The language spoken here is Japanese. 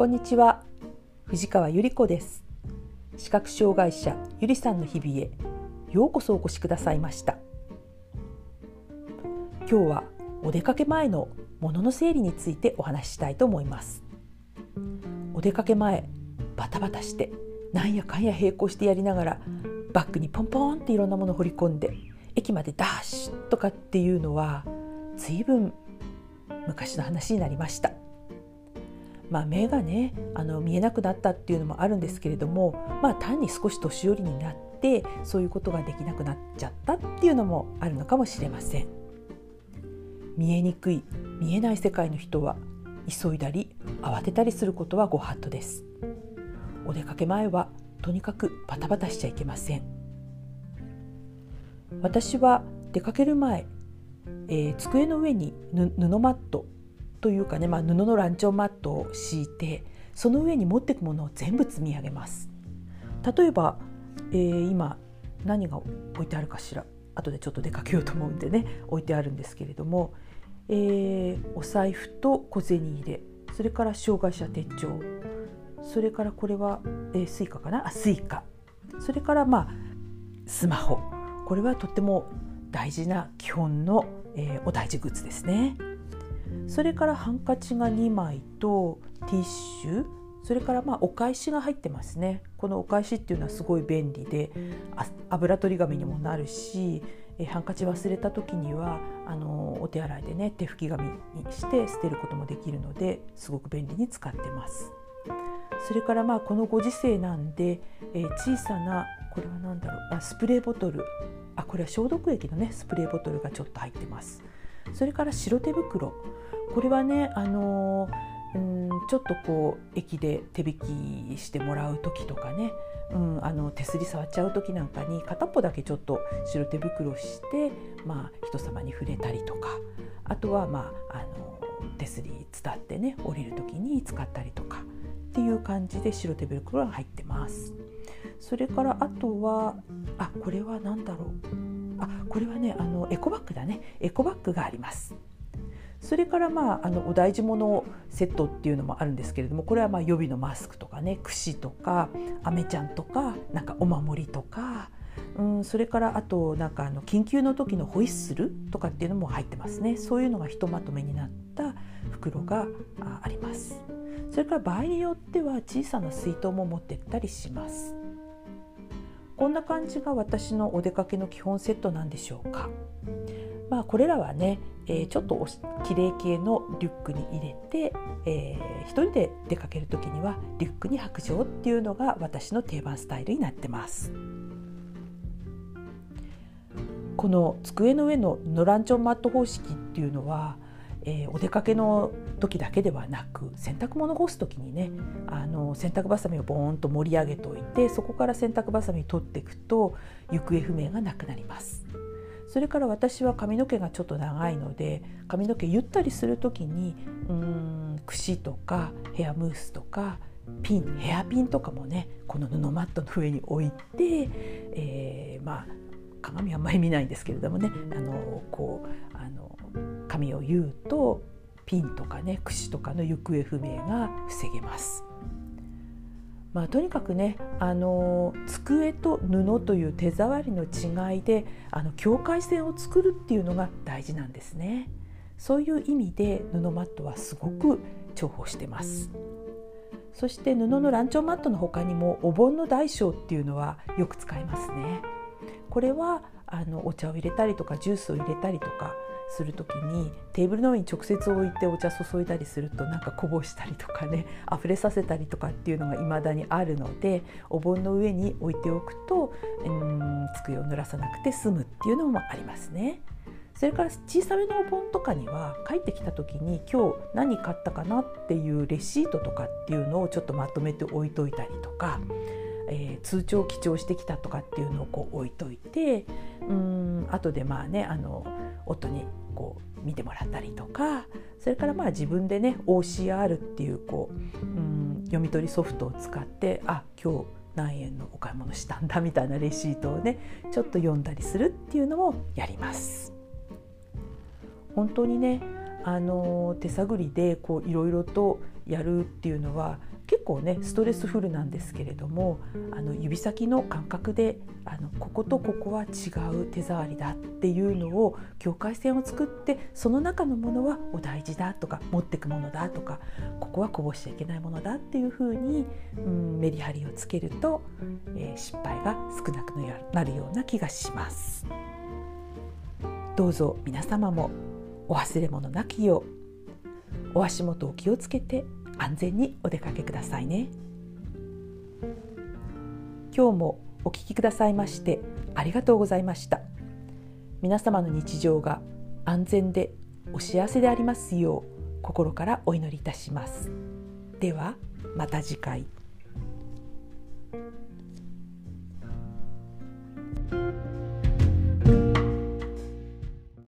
こんにちは。藤川ゆり子です。視覚障害者ゆりさんの日々へようこそお越しくださいました。今日はお出かけ前の物の整理についてお話ししたいと思います。お出かけ前バタバタしてなんやかんや並行してやりながらバッグにポンポンっていろんなものを掘り込んで駅までダッシュとかっていうのは随分昔の話になりました。まあ、目がねあの見えなくなったっていうのもあるんですけれども、まあ、単に少し年寄りになってそういうことができなくなっちゃったっていうのもあるのかもしれません。見えにくい見えない世界の人は急いだり慌てたりすることはご法度です。お出かけ前はとにかくバタバタしちゃいけません。私は出かける前、えー、机の上に布マットというかね、まあ、布のランチョンマットを敷いてその上に持っていくものを全部積み上げます。例えば、えー、今何が置いてあるかしら。後でちょっと出かけようと思うんでね置いてあるんですけれども、えー、お財布と小銭入れそれから障害者手帳それからこれは、えー、 Suica かな？あ Suica。それからまあスマホ。これはとっても大事な基本の、えー、お大事グッズですね。それからハンカチが2枚とティッシュそれからまあお懐紙が入ってますねこのお懐紙っていうのはすごい便利で油取り紙にもなるしえハンカチ忘れた時にはあのお手洗いでね手拭き紙にして捨てることもできるのですごく便利に使ってます。それからまあこのご時世なんで、え小さなこれは何だろうあスプレーボトルあこれは消毒液のねスプレーボトルがちょっと入ってます。それから白手袋これはねあのうんちょっとこう駅で手引きしてもらう時とかね、うん、あの手すり触っちゃう時なんかに片っぽだけちょっと白手袋して、まあ、人様に触れたりとか。あとは、まあ、あの手すり伝ってね降りる時に使ったりとか。っていう感じで白手袋が入ってます。それからあとはあこれは何だろう。あこれはねあのエコバッグだね。エコバッグがあります。それからまああのお大事物セットっていうのもあるんですけれどもこれはまあ予備のマスクとかね櫛とかアメちゃんとかなんかお守りとか、うん、それからあとなんかあの緊急の時のホイッスルとかっていうのも入ってますね。そういうのがひとまとめになった袋があります。それから場合によっては小さな水筒も持ってったりします。こんな感じが私のお出かけの基本セットなんでしょうか。まあこれらはねえー、ちょっときれい系のリュックに入れて、えー、一人で出かける時にはリュックに白状っていうのが私の定番スタイルになってます。この机の上のノランチョンマット方式っていうのは、えー、お出かけの時だけではなく洗濯物干す時にねあの洗濯ばさみをボーンと盛り上げておいてそこから洗濯ばさみ取っていくと行方不明がなくなります。それから私は髪の毛がちょっと長いので髪の毛ゆったりする時にうん櫛とかヘアムースとかピンヘアピンとかもねこの布マットの上に置いて、えー、まあ鏡あんまり見ないんですけれどもねあのこうあの髪を言うとピンとかね櫛とかの行方不明が防げます。まあ、とにかくねあの机と布という手触りの違いであの境界線を作るっていうのが大事なんですね。そういう意味で布マットはすごく重宝してます。そして布のランチョンマットの他にもお盆の大小っていうのはよく使いますね。これはあのお茶を入れたりとかジュースを入れたりとかする時にテーブルの上に直接置いてお茶注いだりするとなんかこぼしたりとかね 溢れさせたりとかっていうのが未だにあるのでお盆の上に置いておくとうん机を濡らさなくて済むっていうのもありますね。それから小さめのお盆とかには帰ってきた時に今日何買ったかなっていうレシートとかっていうのをちょっとまとめて置いといたりとかえー、通帳を記帳してきたとかっていうのをこう置いといてうん後でまあねあの夫にこう見てもらったりとかそれからまあ自分でね OCR っていうこううん読み取りソフトを使ってあ今日何円のお買い物したんだみたいなレシートをねちょっと読んだりするっていうのもやります。本当にねあの手探りでこういろいろとやるっていうのは結構ねストレスフルなんですけれどもあの指先の感覚であのこことここは違う手触りだっていうのを境界線を作ってその中のものはお大事だとか持ってくものだとかここはこぼしちゃいけないものだっていうふうに、うん、メリハリをつけると、えー、失敗が少なくなるような気がします。どうぞ皆様もお忘れ物なきよう。お足元を気をつけて安全にお出かけくださいね。今日もお聞きくださいましてありがとうございました。皆様の日常が安全でお幸せでありますよう心からお祈りいたします。ではまた次回。